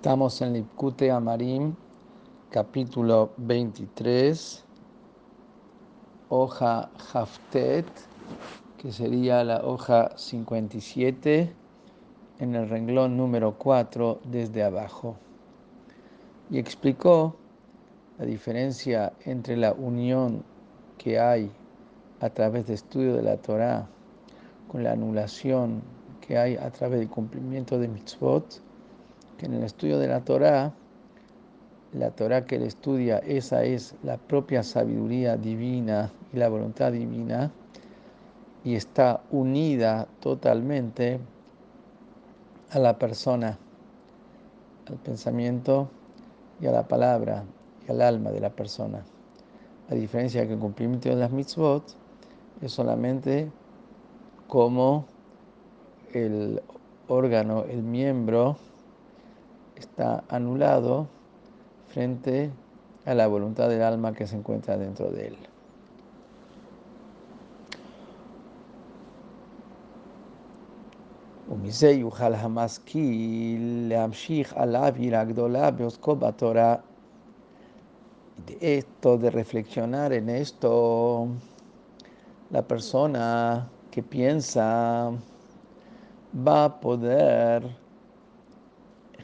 Estamos en Lipkute Amarim, capítulo 23, hoja Haftet, que sería la hoja 57, en el renglón número 4 desde abajo. Y explicó la diferencia entre la unión que hay a través del estudio de la Torah con la anulación que hay a través del cumplimiento de mitzvot que en el estudio de la Torá, la Torá que él estudia, esa es la propia sabiduría divina y la voluntad divina, y está unida totalmente a la persona, al pensamiento y a la palabra y al alma de la persona. La diferencia que el cumplimiento de las mitzvot es solamente como el órgano, el miembro, está anulado frente a la voluntad del alma que se encuentra dentro de él. De esto, de reflexionar en esto, la persona que piensa va a poder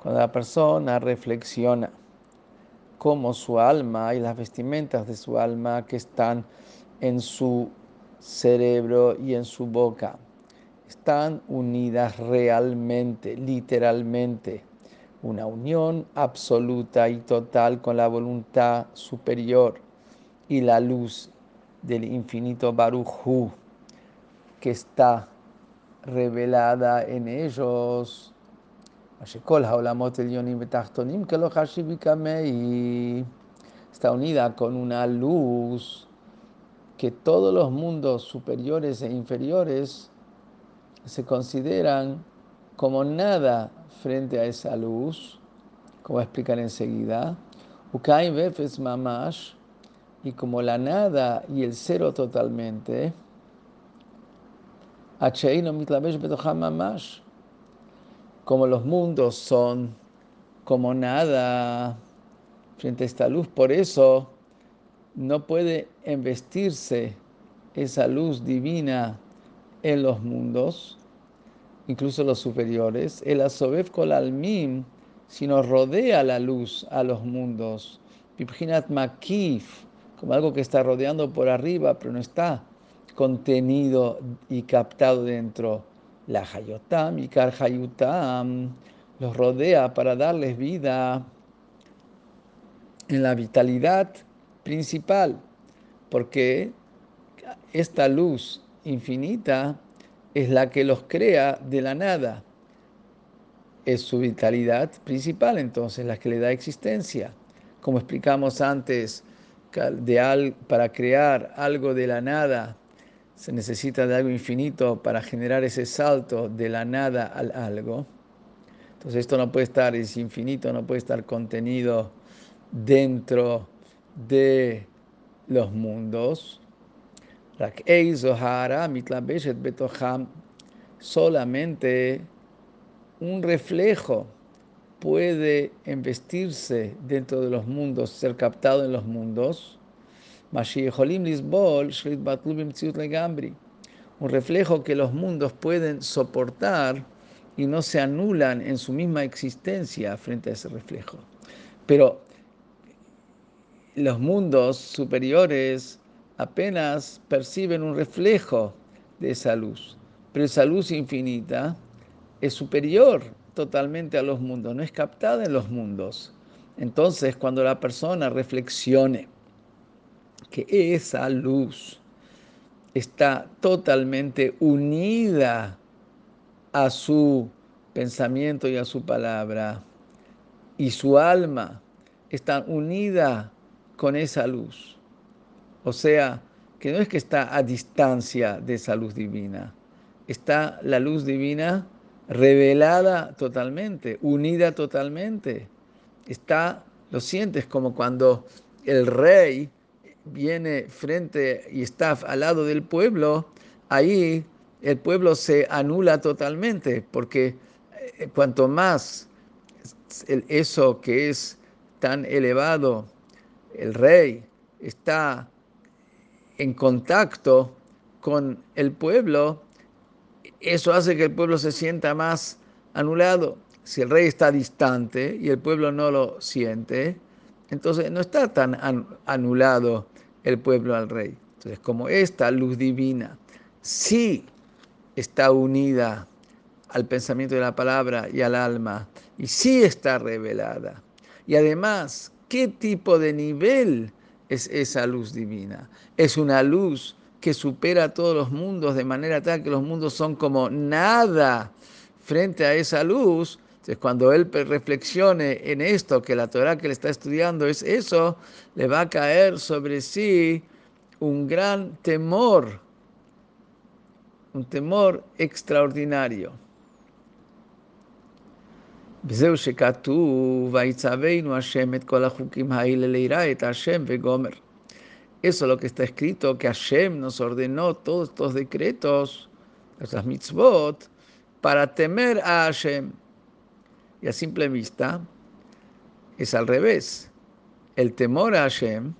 cuando la persona reflexiona cómo su alma y las vestimentas de su alma que están en su cerebro y en su boca están unidas realmente, literalmente, una unión absoluta y total con la voluntad superior y la luz del infinito Baruch que está revelada en ellos está unida con una luz que todos los mundos superiores e inferiores se consideran como frente a esa luz, como explicar enseguida. mamash, y como la nada y el cero totalmente, mamash como los mundos son como nada frente a esta luz. Por eso no puede investirse esa luz divina en los mundos, incluso los superiores. El asobev kol almim, sino rodea la luz a los mundos. Piphinat makif, como algo que está rodeando por arriba, pero no está contenido y captado dentro la Hayotam y Hayutam los rodea para darles vida en la vitalidad principal, porque esta luz infinita es la que los crea de la nada. Es su vitalidad principal, entonces, la que le da existencia. Como explicamos antes, de para crear algo de la nada se necesita de algo infinito para generar ese salto de la nada al algo. Entonces esto no puede estar, es infinito, no puede estar contenido dentro de los mundos. Solamente un reflejo puede investirse dentro de los mundos, ser captado en los mundos un reflejo que los mundos pueden soportar y no se anulan en su misma existencia frente a ese reflejo. Pero los mundos superiores apenas perciben un reflejo de esa luz, pero esa luz infinita es superior totalmente a los mundos, no es captada en los mundos. Entonces, cuando la persona reflexione, que esa luz está totalmente unida a su pensamiento y a su palabra, y su alma están unidas con esa luz. O sea, que no es que está a distancia de esa luz divina, está la luz divina revelada totalmente, unida totalmente. Está, lo sientes como cuando el rey viene frente y está al lado del pueblo, ahí el pueblo se anula totalmente, porque eh, cuanto más eso que es tan elevado, el rey está en contacto con el pueblo, eso hace que el pueblo se sienta más anulado. Si el rey está distante y el pueblo no lo siente, entonces no está tan anulado el pueblo al rey. Entonces, como esta luz divina sí está unida al pensamiento de la palabra y al alma, y sí está revelada. Y además, ¿qué tipo de nivel es esa luz divina? Es una luz que supera todos los mundos de manera tal que los mundos son como nada frente a esa luz. Entonces, cuando él reflexione en esto, que la Torah que le está estudiando es eso, le va a caer sobre sí un gran temor, un temor extraordinario. וזהו שכתוב, ויצווינו השם את כל החוקים האלה ליראה את השם וגומר. Eso es lo que está escrito, que Hashem nos ordenó todos estos decretos, estas mitzvot, para temer a Hashem. Y a simple vista es al revés. El temor a Hashem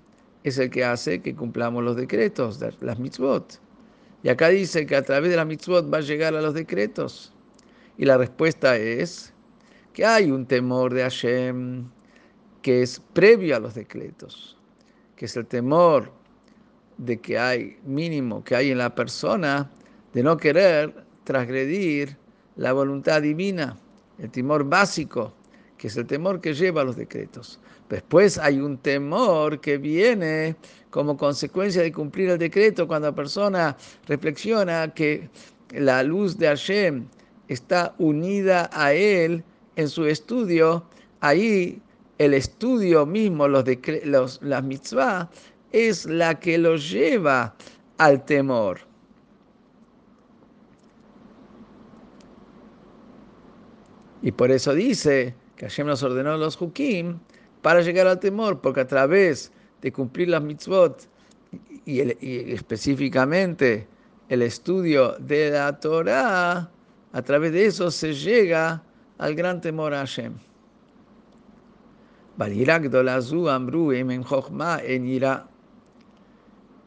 es el que hace que cumplamos los decretos, las mitzvot. Y acá dice que a través de las mitzvot va a llegar a los decretos. Y la respuesta es que hay un temor de Hashem que es previo a los decretos que es el temor de que hay mínimo que hay en la persona de no querer transgredir la voluntad divina, el temor básico, que es el temor que lleva a los decretos. Después hay un temor que viene como consecuencia de cumplir el decreto cuando la persona reflexiona que la luz de Hashem está unida a él en su estudio, ahí el estudio mismo, los, los las mitzvah, es la que los lleva al temor. Y por eso dice que Hashem nos ordenó los hukim para llegar al temor, porque a través de cumplir las mitzvot y, y específicamente el estudio de la Torah, a través de eso se llega al gran temor a Hashem.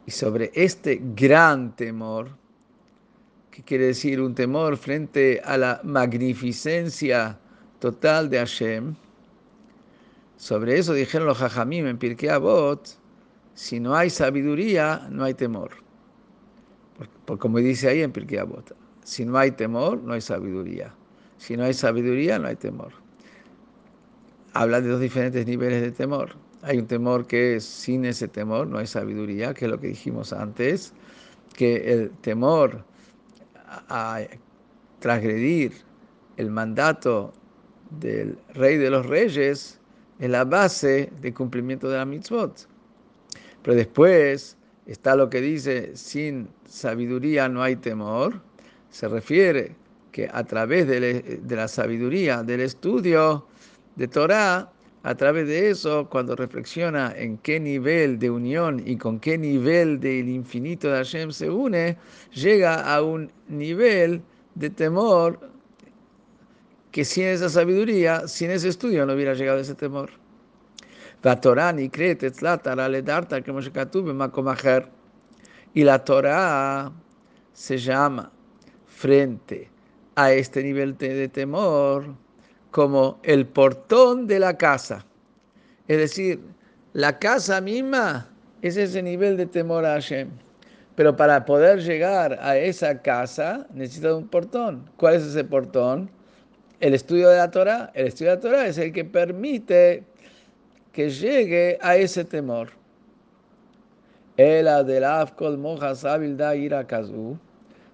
Y sobre este gran temor, que quiere decir un temor frente a la magnificencia total de Hashem, sobre eso dijeron los Jajamim en Pirkei Avot, si no hay sabiduría, no hay temor. Por, como dice ahí en Pirkei Avot, si no hay temor, no hay sabiduría. Si no hay sabiduría, no hay temor habla de dos diferentes niveles de temor. Hay un temor que es sin ese temor, no hay sabiduría, que es lo que dijimos antes, que el temor a transgredir el mandato del rey de los reyes es la base de cumplimiento de la mitzvot. Pero después está lo que dice, sin sabiduría no hay temor, se refiere que a través de, la sabiduría, del estudio, de Torah, a través de eso, cuando reflexiona en qué nivel de unión y con qué nivel del infinito de Hashem se une, llega a un nivel de temor que sin esa sabiduría, sin ese estudio, no hubiera llegado ese temor. Y la Torah se llama frente a este nivel de temor como el portón de la casa. Es decir, la casa misma es ese nivel de temor a Hashem. Pero para poder llegar a esa casa necesita un portón. ¿Cuál es ese portón? El estudio de la Torah. El estudio de la Torah es el que permite que llegue a ese temor. El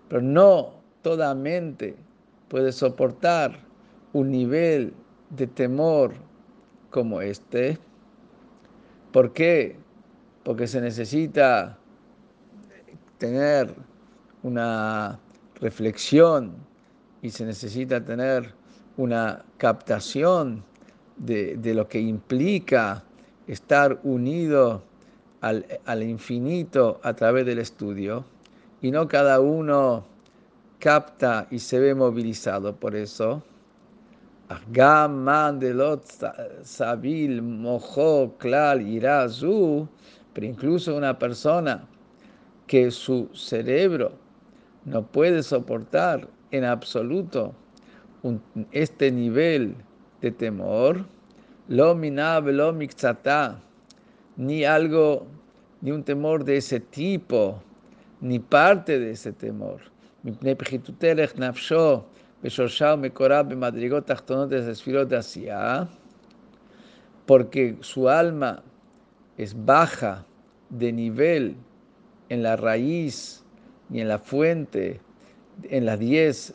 pero no toda mente puede soportar un nivel de temor como este. ¿Por qué? Porque se necesita tener una reflexión y se necesita tener una captación de, lo que implica estar unido al, al, infinito a través del estudio y no cada uno capta y se ve movilizado por eso. Sabil, Mojo, Klal, Irazu, pero incluso una persona que su cerebro no puede soportar en absoluto este nivel de temor, lo minab, lo ni algo, ni un temor de ese tipo, ni parte de ese temor. Porque su alma es baja de nivel en la raíz ni en la fuente, en las diez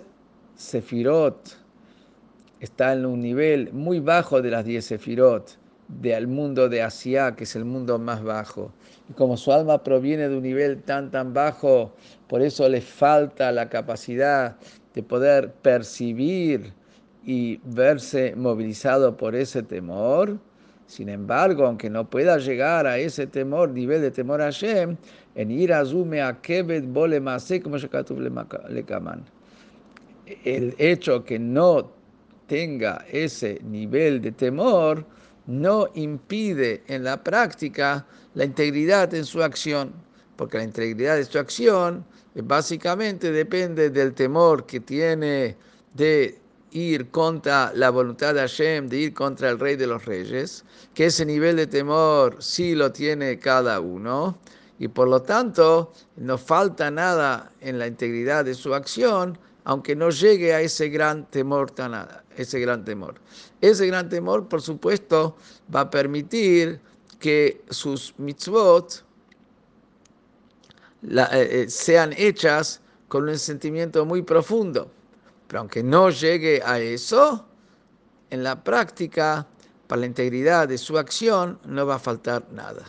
sefirot, está en un nivel muy bajo de las diez sefirot, del mundo de Asia, que es el mundo más bajo. Y como su alma proviene de un nivel tan, tan bajo, por eso le falta la capacidad de poder percibir y verse movilizado por ese temor. Sin embargo, aunque no pueda llegar a ese temor, nivel de temor a Hashem, en ir a Zume a Kebet Bole como le El hecho que no tenga ese nivel de temor no impide en la práctica la integridad en su acción, porque la integridad de su acción básicamente depende del temor que tiene de ir contra la voluntad de Hashem, de ir contra el rey de los reyes, que ese nivel de temor sí lo tiene cada uno, y por lo tanto no falta nada en la integridad de su acción, aunque no llegue a ese gran temor tan ese gran temor. Ese gran temor, por supuesto, va a permitir que sus mitzvot eh, eh, sean hechas con un sentimiento muy profundo. Pero aunque no llegue a eso, en la práctica, para la integridad de su acción, no va a faltar nada.